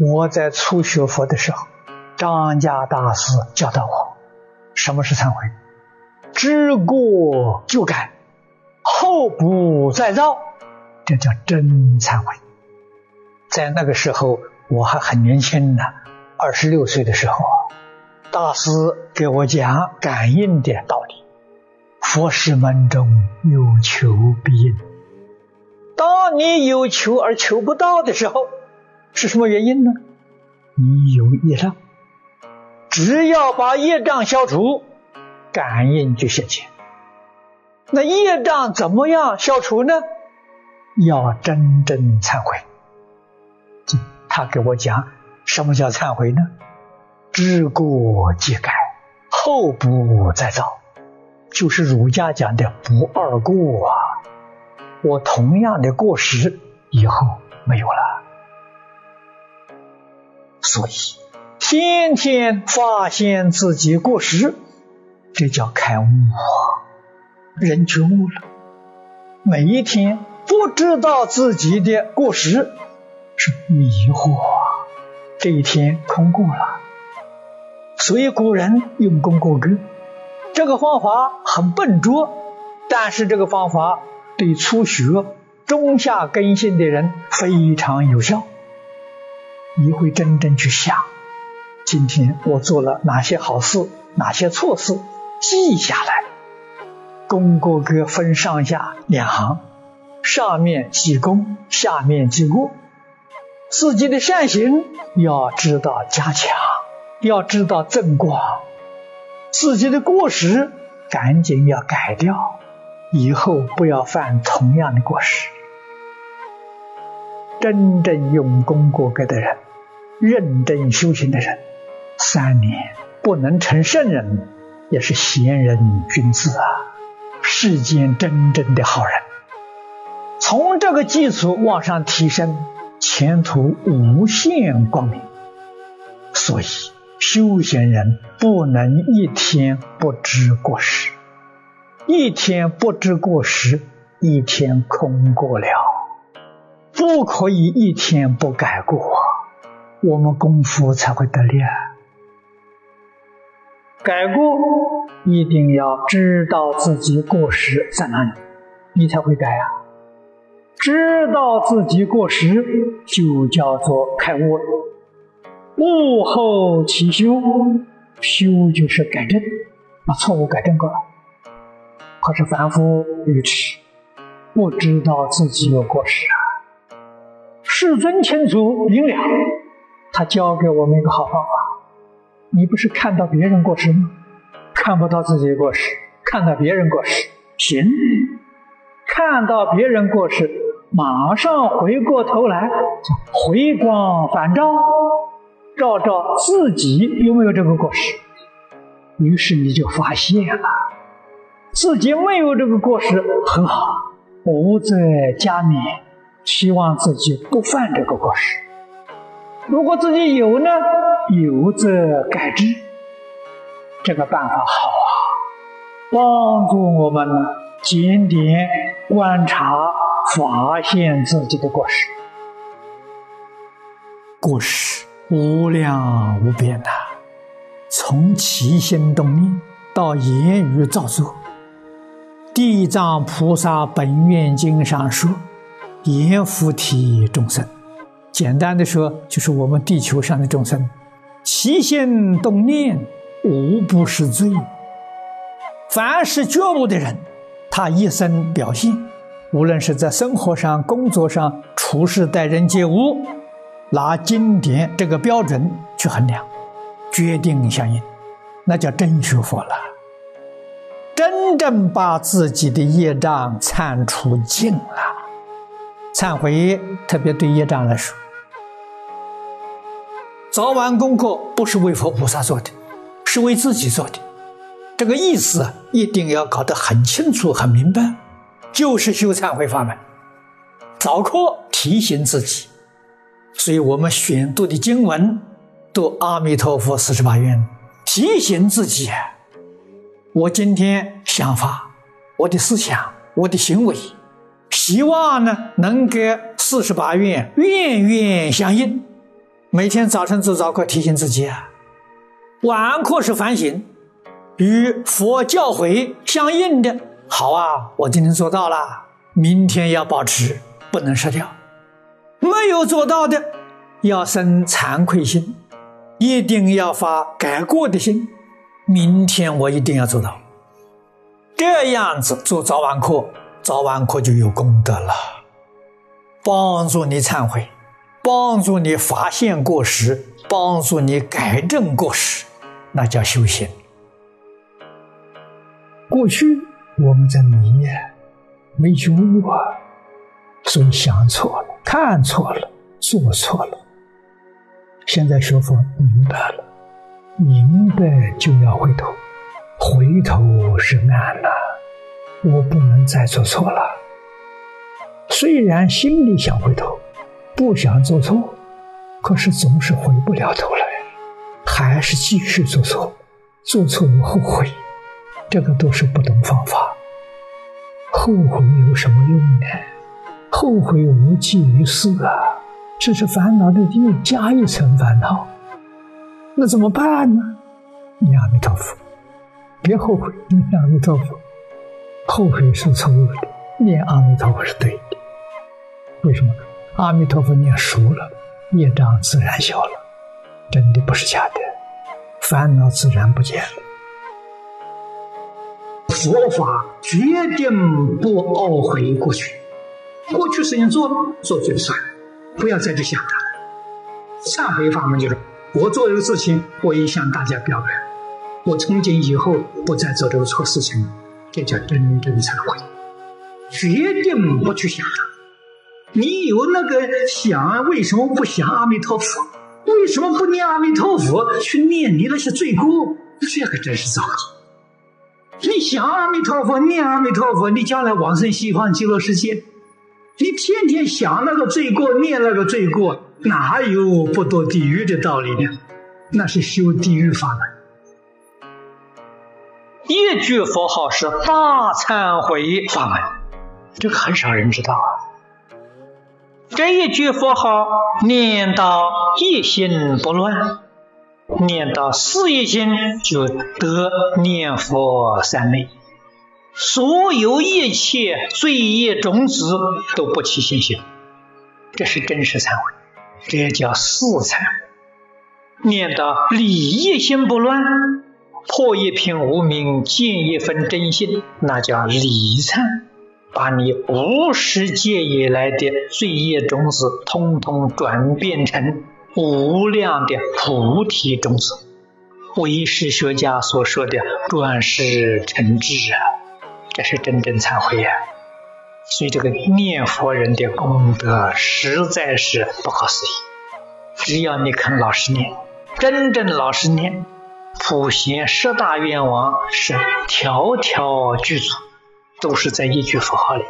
我在初学佛的时候，张家大师教导我，什么是忏悔？知过就改，后不再造，这叫真忏悔。在那个时候，我还很年轻呢，二十六岁的时候，大师给我讲感应的道理。佛事门中有求必应。当你有求而求不到的时候，是什么原因呢？你有业障。只要把业障消除，感应就现前。那业障怎么样消除呢？要真正忏悔。他给我讲什么叫忏悔呢？知过即改，后不再造，就是儒家讲的不二过啊。我同样的过失以后没有了，所以天天发现自己过失，这叫开悟，人觉悟了。每一天不知道自己的过失是迷惑，这一天空过了。所以古人用功过格，这个方法很笨拙，但是这个方法。对初学、中下根性的人非常有效。你会真正去想，今天我做了哪些好事，哪些错事，记下来。功过格分上下两行，上面记功，下面记过。自己的善行要知道加强，要知道增广；自己的过失赶紧要改掉。以后不要犯同样的过失。真正用功过格的人，认真修行的人，三年不能成圣人，也是贤人君子啊，世间真正的好人。从这个基础往上提升，前途无限光明。所以，修行人不能一天不知过失。一天不知过失，一天空过了。不可以一天不改过，我们功夫才会得力。改过一定要知道自己过失在哪里，你才会改啊。知道自己过失，就叫做开悟了。悟后起修，修就是改正，把错误改正过来。可是凡夫愚痴，不知道自己有过失啊。世尊清楚明了，他教给我们一个好方法。你不是看到别人过失吗？看不到自己的过失，看到别人过失行。看到别人过失，马上回过头来，回光返照，照照自己有没有这个过失。于是你就发现了。自己没有这个过失很好，无则加勉，希望自己不犯这个过失。如果自己有呢，有则改之。这个办法好啊，帮助我们检点、观察、发现自己的过失。过失无量无边呐，从起心动念到言语造作。地藏菩萨本愿经上说：“阎浮提众生，简单的说，就是我们地球上的众生，起心动念，无不是罪。凡是觉悟的人，他一生表现，无论是在生活上、工作上、处事待人接物，拿经典这个标准去衡量，决定相应，那叫真学佛了。”真正把自己的业障忏除尽了，忏悔特别对业障来说，早晚功课不是为佛菩萨做的，是为自己做的。这个意思一定要搞得很清楚、很明白，就是修忏悔法门。早课提醒自己，所以我们选读的经文，读阿弥陀佛四十八愿，提醒自己。我今天想法、我的思想、我的行为，希望呢能跟四十八愿愿愿相应，每天早晨做早课，提醒自己啊。晚课是反省，与佛教诲相应的。好啊，我今天做到了，明天要保持，不能失掉。没有做到的，要生惭愧心，一定要发改过的心。明天我一定要做到。这样子做早晚课，早晚课就有功德了，帮助你忏悔，帮助你发现过失，帮助你改正过失。那叫修行。过去我们在迷，没觉悟啊，所以想错了，看错了，做错了。现在学佛明白了，明白就要回头，回头是岸了。我不能再做错了。虽然心里想回头，不想做错，可是总是回不了头来。还是继续做错，做错又后悔，这个都是不懂方法。后悔有什么用呢？后悔无济于事啊，这是烦恼的又加一层烦恼。那怎么办呢？念阿弥陀佛，别后悔，念阿弥陀佛。后悔是错误的，念阿弥陀佛是对的。为什么？阿弥陀佛念熟了，业障自然消了，真的不是假的。烦恼自然不见了。佛法决定不懊悔过去，过去事情做了，做就算了，不要再去想它了。忏悔法门就是：我做这个事情，我已向大家表白，我从今以后不再做这个错事情，这叫真正忏悔。决定不去想它。你有那个想，为什么不想阿弥陀佛？为什么不念阿弥陀佛，去念你那些罪过？这个真是糟糕！你想阿弥陀佛，念阿弥陀佛，你将来往生西方极乐世界。你天天想那个罪过，念那个罪过，哪有不堕地狱的道理呢？那是修地狱法门。一句佛号是大忏悔法门，这个很少人知道啊。这一句佛号念到一心不乱，念到四一心就得念佛三昧，所有一切罪业种子都不起现行，这是真实忏悔，这叫四忏。念到理一心不乱，破一品无明，见一分真心，那叫理忏。把你无始界以来的罪业种子，通通转变成无量的菩提种子，唯识学家所说的转世成智啊，这是真正忏悔呀。所以这个念佛人的功德实在是不可思议。只要你肯老实念，真正老实念，普贤十大愿望是条条具足。都是在一句佛号里。